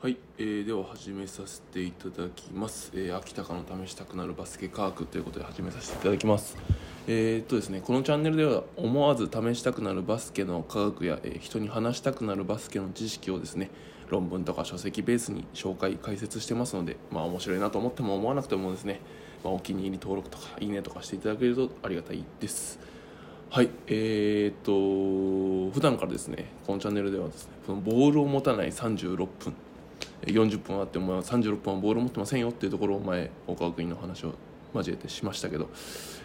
はい、えー、では始めさせていただきます、えー、秋高の試したくなるバスケ科学ということで始めさせていただきます。えー、っとですねこのチャンネルでは思わず試したくなるバスケの科学や、えー人に話したくなるバスケの知識をですね論文とか書籍ベースに紹介解説してますのでまあ面白いなと思っても思わなくてもですね、まあ、お気に入り登録とかいいねとかしていただけるとありがたいです。はいえー、っと普段からですねこのチャンネルではですねそのボールを持たない36分40分あっても36分はボールを持ってませんよっていうところを前岡学院の話を交えてしましたけど、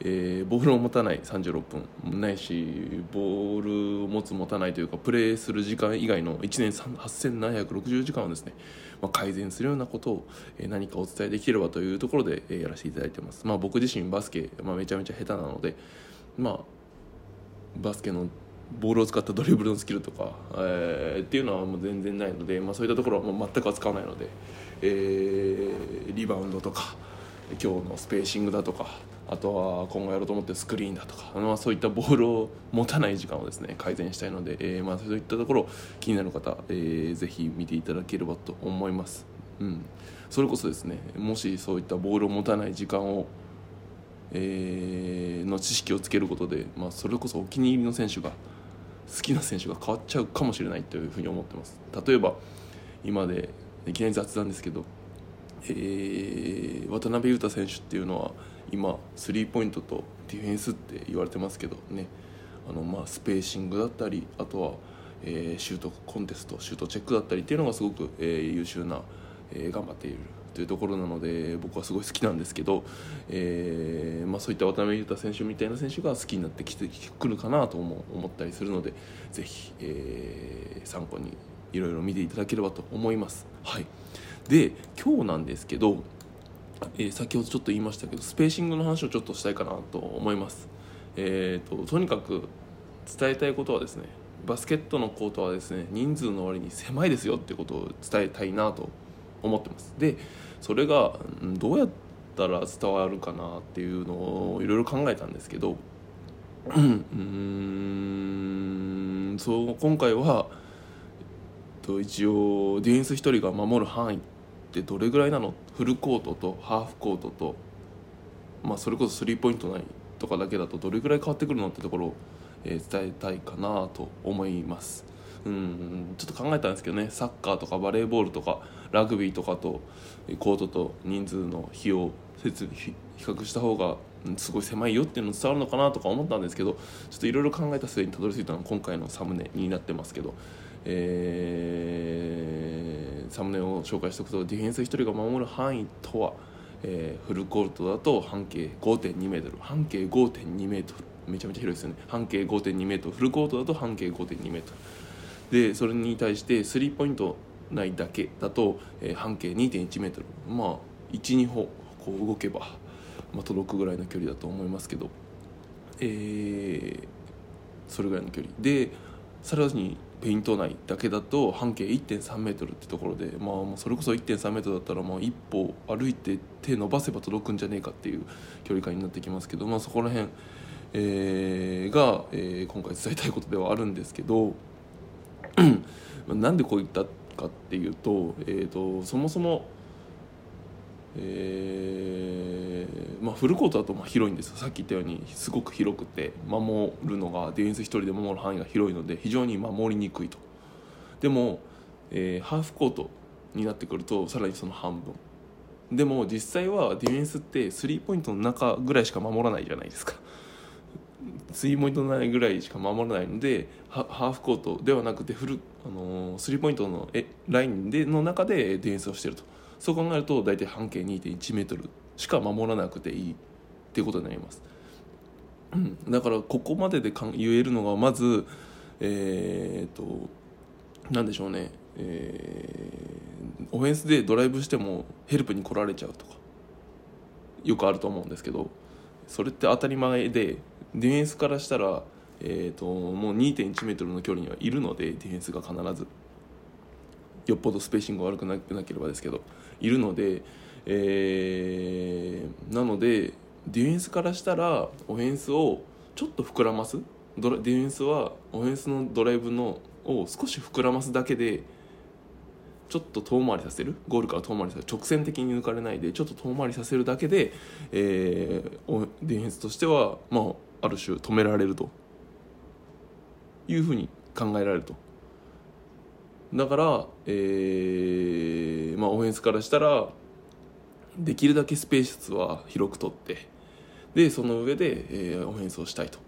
えーボールを持たない36分ないしボールを持つ持たないというかプレーする時間以外の1年8760時間をですね、まあ、改善するようなことを、え何かお伝えできればというところで、えやらせていただいてます、まあ、僕自身バスケ、まあ、めちゃめちゃ下手なのでまあバスケのボールを使ったドリブルのスキルとか、えーっていうのはもう全然ないので、まあ、そういったところはもう全く扱わないので、えーリバウンドとか今日のスペーシングだとかあとは今後やろうと思ってるスクリーンだとか、まあ、そういったボールを持たない時間をですね改善したいので、えーまあ、そういったところ気になる方、えーぜひ見ていただければと思います。うん、それこそですねもしそういったボールを持たない時間をえーの知識をつけることで、まあ、それこそお気に入りの選手が好きな選手が変わっちゃうかもしれないというふうに思ってます。例えば今でいきなり雑談ですけど、えー渡辺裕太選手っていうのは今スリーポイントとディフェンスって言われてますけどね。あのまあスペーシングだったりあとは、えーシュートコンテストシュートチェックだったりっていうのがすごく、えー優秀な、えー頑張っているというところなので僕はすごい好きなんですけど、えーまあ、そういった渡辺裕太選手みたいな選手が好きになってきてくるかなとも思ったりするのでぜひ、えー参考にいろいろ見ていただければと思います。はい、で今日なんですけどえー先ほどちょっと言いましたけどスペーシングの話をちょっとしたいかなと思います、えー、ととにかく伝えたいことはですねバスケットのコートはですね人数の割に狭いですよってことを伝えたいなと思ってます。でそれがどうやったら伝わるかなっていうのをいろいろ考えたんですけどうんうーんそう今回はえっと一応ディフェンス1人が守る範囲ってどれぐらいなの？フルコートとハーフコートと、まあ、それこそスリーポイントないとかだけだとどれぐらい変わってくるのってところを、えー伝えたいかなと思います。うんちょっと考えたんですけどね。サッカーとかバレーボールとかラグビーとかとコートと人数の比を設備比較した方がすごい狭いよっていうの伝わるのかなとか思ったんですけどちょっといろいろ考えた末にたどり着いたのが今回のサムネになってますけど、えーサムネを紹介しておくとディフェンス1人が守る範囲とは、えーフルコートだと半径5.2メートル半径5.2メートルめちゃめちゃ広いですよね。半径5.2メートルフルコートだと半径5.2メートル。でそれに対してスリーポイント内だけだと、えー半径2.1メートルまあ12歩こう動けば、まあ、届くぐらいの距離だと思いますけどえーそれぐらいの距離。でさらにペイント内だけだと半径1.3メートルってところで、まあ、それこそ1.3メートルだったらもう一歩歩いて手伸ばせば届くんじゃねえかっていう距離感になってきますけど、まあ、そこら辺、えーが、えー今回伝えたいことではあるんですけど なんでこう言ったかっていうと,、えー、とそもそも、えーまあ、フルコートだとまあ広いんですよ。さっき言ったようにすごく広くて守るのがディフェンス1人で守る範囲が広いので非常に守りにくいと。でも、えーハーフコートになってくるとさらにその半分。でも実際はディフェンスってスリーポイントの中ぐらいしか守らないじゃないですか。スリーポイントないぐらいしか守らないのでハーフコートではなくてフル、あのースリーポイントのラインでの中でディフェンスをしていると。そう考えると大体半径2 1メートルしか守らなくていいっていうことになります、うん、だからここまででか言えるのがまずえーっとなんでしょうね、えーオフェンスでドライブしてもヘルプに来られちゃうとかよくあると思うんですけど。それって当たり前でディフェンスからしたら、えー、ともう2 1メートルの距離にはいるのでディフェンスが必ず。よっぽどスペーシングが悪くななければですけどいるので、えーなのでディフェンスからしたらオフェンスをちょっと膨らます。ドラディフェンスはオフェンスのドライブのを少し膨らますだけでちょっと遠回りさせる？ゴールから遠回りさせる？直線的に抜かれないでちょっと遠回りさせるだけで、えー、ディフェンスとしては、まあ、ある種止められると。いうふうに考えられると。だから、えーまあ、オフェンスからしたらできるだけスペースは広く取ってでその上で、えー、オフェンスをしたいと。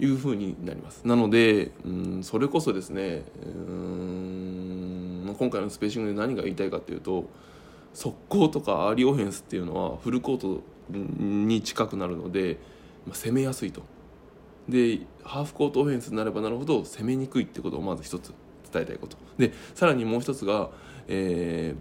いうふうになります。なのでうんそれこそですねうん今回のスペーシングで何が言いたいかというと速攻とかアーリーオフェンスっていうのはフルコートに近くなるので、まあ、攻めやすいと。でハーフコートオフェンスになればなるほど攻めにくいってことをまず一つ伝えたいこと。でさらにもう一つが、え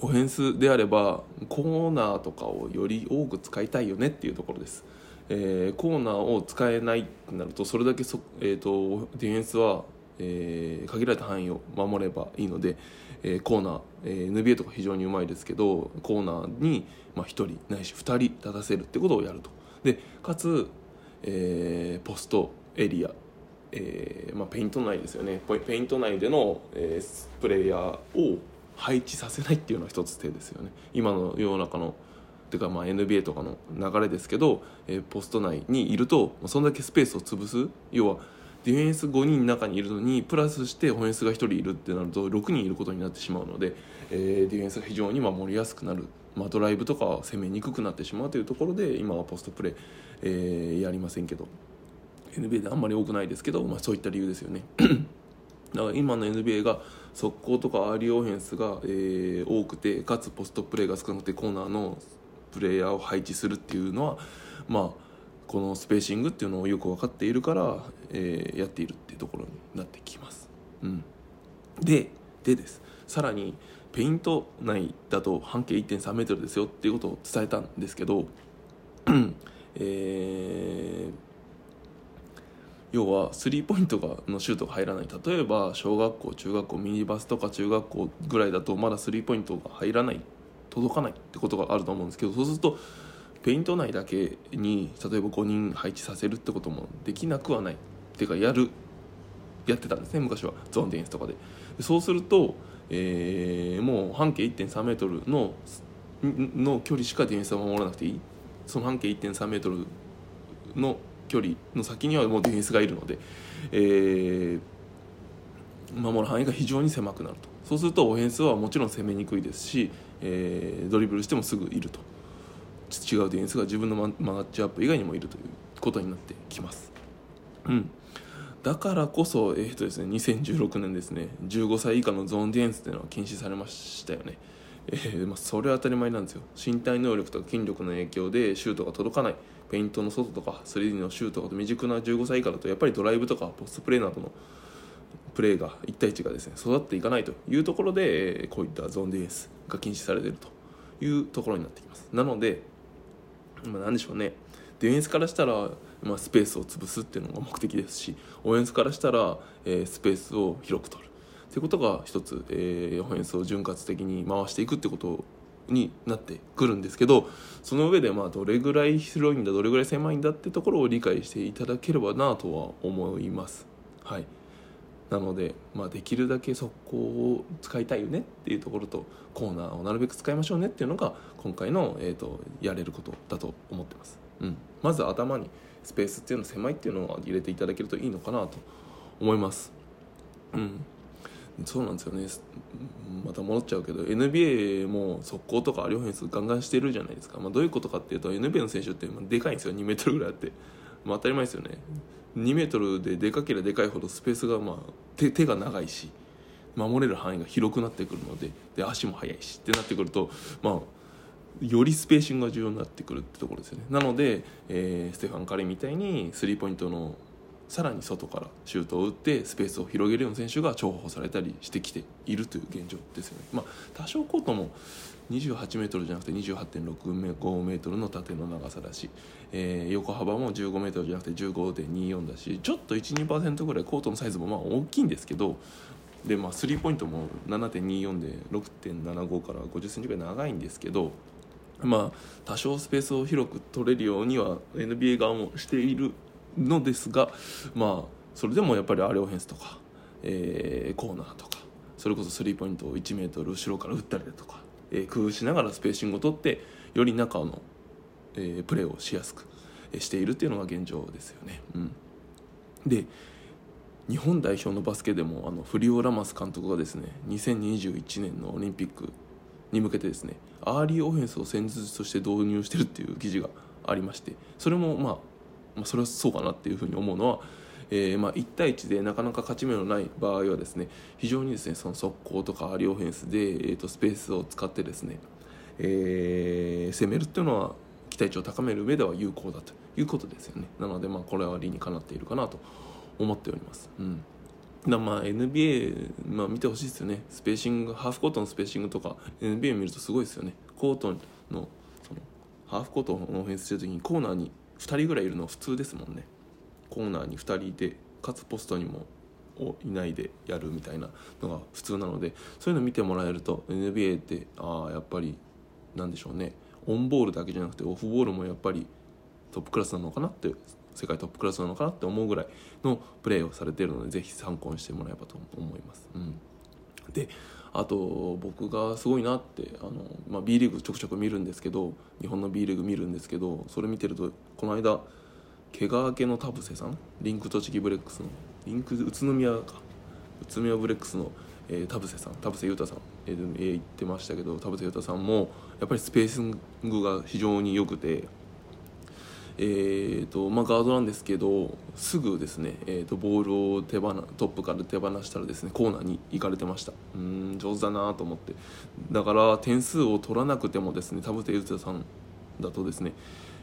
ー、オフェンスであればコーナーとかをより多く使いたいよねっていうところです、えー、コーナーを使えないってなるとそれだけそ、えーと、ディフェンスは、えー、限られた範囲を守ればいいので、えー、コーナー、えー、NBA とか非常にうまいですけどコーナーに、まあ、1人ないし2人立たせるってことをやると。でかつ、えー、ポストエリアえーまあ、ペイント内ですよね。ペイント内での、えー、プレイヤーを配置させないっていうのは一つ手ですよね。今の世の中のていうかまあ NBA とかの流れですけど、えー、ポスト内にいるとそんだけスペースを潰す。要はディフェンス5人の中にいるのにプラスしてオフェンスが1人いるってなると6人いることになってしまうので、えー、ディフェンスが非常に守りやすくなる、まあ、ドライブとか攻めにくくなってしまうというところで今はポストプレー、えー、やりませんけど。NBA であんまり多くないですけど、まあ、そういった理由ですよね。だから今の NBA が速攻とかアーリーオフェンスが、えー、多くてかつポストプレーが少なくてコーナーのプレーヤーを配置するっていうのはまあこのスペーシングっていうのをよく分かっているから、えー、やっているっていうところになってきます。うん、ででです。さらにペイント内だと半径 1.3m ですよっていうことを伝えたんですけど、えー要はスリーポイントがのシュートが入らない。例えば小学校中学校ミニバスとか中学校ぐらいだとまだスリーポイントが入らない。届かないってことがあると思うんですけどそうするとペイント内だけに例えば5人配置させるってこともできなくはない。っていうかやるやってたんですね昔は。ゾーンディフェンスとかで。そうすると、えー、もう半径 1.3m のの距離しかディフェンスは守らなくていい。その半径 1.3m の距離の先にはもうディフェンスがいるので、えー、守る範囲が非常に狭くなると。そうするとオフェンスはもちろん攻めにくいですし、えー、ドリブルしてもすぐいると。違うディフェンスが自分のマッチアップ以外にもいるということになってきます。うん。だからこそ、えーとですね、2016年ですね15歳以下のゾーンディフェンスというのは禁止されましたよね、えーまあ、それは当たり前なんですよ。身体能力とか筋力の影響でシュートが届かない。ペイントの外とか 3D のシュートとか未熟な15歳以下だとやっぱりドライブとかポストプレーなどのプレーが1対1がですね育っていかないというところでこういったゾーンディフェンスが禁止されているというところになってきます。なので、まあ、何でしょうね。ディフェンスからしたら、まあ、スペースを潰すっていうのが目的ですしオフェンスからしたら、えー、スペースを広く取るということが一つ、えー、オフェンスを潤滑的に回していくってことになってくるんですけどその上でまあどれぐらい広いんだどれぐらい狭いんだってところを理解していただければなとは思います。はい。なので、まあ、できるだけ速攻を使いたいよねっていうところとコーナーをなるべく使いましょうねっていうのが今回の、えーと、やれることだと思ってます、うん、まず頭にスペースっていうの狭いっていうのを入れていただけるといいのかなと思います、うん、そうなんですよね。また戻っちゃうけど NBA も速攻とかアリオフェンスガンガンしてるじゃないですか、まあ、どういうことかっていうと NBA の選手ってでかいんですよ。2メートルぐらいあって、まあ、当たり前ですよね。2メートルででかければでかいほどスペースがまあ手手が長いし守れる範囲が広くなってくるのでで足も速いしってなってくるとまあよりスペーシングが重要になってくるってところですよね。なので、えー、ステファン・カレーみたいにスリーポイントのさらに外からシュートを打ってスペースを広げるような選手が重宝されたりしてきているという現状ですよね。まあ、多少コートも28メートルじゃなくて28.65メートルの縦の長さだし、えー、横幅も15メートルじゃなくて15.24だしちょっと12%ぐらいコートのサイズもまあ大きいんですけどで、まあ、スリーポイントも7.24で6.75から50センチぐらい長いんですけどまあ多少スペースを広く取れるようには NBA 側もしているのですがまあそれでもやっぱりアレオフェンスとか、えー、コーナーとかそれこそスリーポイントを1メートル後ろから打ったりだとか、えー、工夫しながらスペーシングを取ってより中の、えー、プレーをしやすくしているっていうのが現状ですよね。うん、で日本代表のバスケでもあのフリオ・ラマス監督がですね2021年のオリンピックに向けてですねアーリーオフェンスを戦術として導入してるっていう記事がありましてそれも、まあ、まあそれはそうかなっていうふうに思うのは、えー、まあ1対1でなかなか勝ち目のない場合はですね非常にですねその速攻とかアリオフェンスで、えー、とスペースを使ってですね、えー、攻めるっていうのは期待値を高める上では有効だということですよね。なのでまあこれは理にかなっているかなと思っております。うん。だまあ NBA、まあ、見てほしいですよね。スペーシングハーフコートのスペーシングとか NBA 見るとすごいですよね。コートのそのハーフコートのオフェンスしてる時にコーナーに2人ぐらいいるのは普通ですもんね。コーナーに2人いてかつポストにもをいないでやるみたいなのが普通なのでそういうの見てもらえると NBA ってああやっぱりなんでしょうね。オンボールだけじゃなくてオフボールもやっぱりトップクラスなのかなって世界トップクラスなのかなって思うぐらいのプレーをされているのでぜひ参考にしてもらえばと思います。うん、であと僕がすごいなってあの、まあ、B リーグちょくちょく見るんですけど日本の B リーグ見るんですけどそれ見てるとこの間怪我明けの田臥さん？リンク栃木ブレックスの。リンク宇都宮か。宇都宮ブレックスの、えー、田臥さん。田臥勇太さん、えー、言ってましたけど田臥勇太さんもやっぱりスペーシングが非常に良くてえーとまあ、ガードなんですけどすぐですね、えーと、ボールを手放トップから手放したらですねコーナーに行かれてました。うん上手だなと思って。だから点数を取らなくてもですね田臥勇太さんだとですね、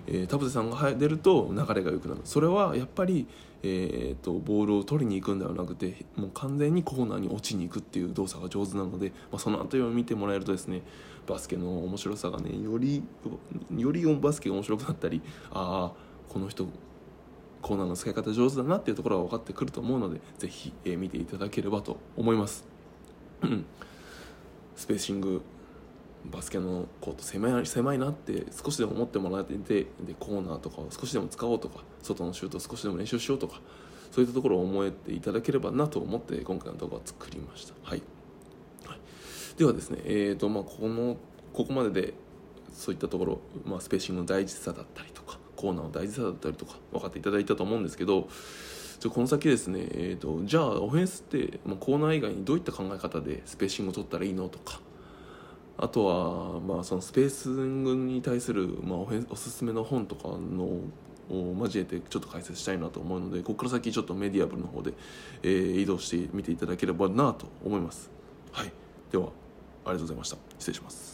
えー、田臥さんが出ると流れが良くなる。それはやっぱり、えーと、ボールを取りに行くんではなくてもう完全にコーナーに落ちに行くっていう動作が上手なので、まあ、その辺りを見てもらえるとですねバスケの面白さがねよりよりバスケが面白くなったりああこの人コーナーの使い方上手だなっていうところが分かってくると思うのでぜひ、えー、見ていただければと思います。スペーシングバスケのコート狭い狭いなって少しでも思ってもらえててでコーナーとかを少しでも使おうとか外のシュートを少しでも練習しようとかそういったところを思えていただければなと思って今回の動画を作りました。はいではですね、えーとまあ、このここまででそういったところ、まあ、スペーシングの大事さだったりとかコーナーの大事さだったりとか分かっていただいたと思うんですけどじゃこの先ですね、えーと、じゃあオフェンスって、まあ、コーナー以外にどういった考え方でスペーシングを取ったらいいのとかあとは、まあ、そのスペースに対する、まあ、おおすすめの本とかのを交えてちょっと解説したいなと思うのでここから先ちょっとメディアブルの方で、えー、移動してみていただければなと思います。はい、ではありがとうございました。失礼します。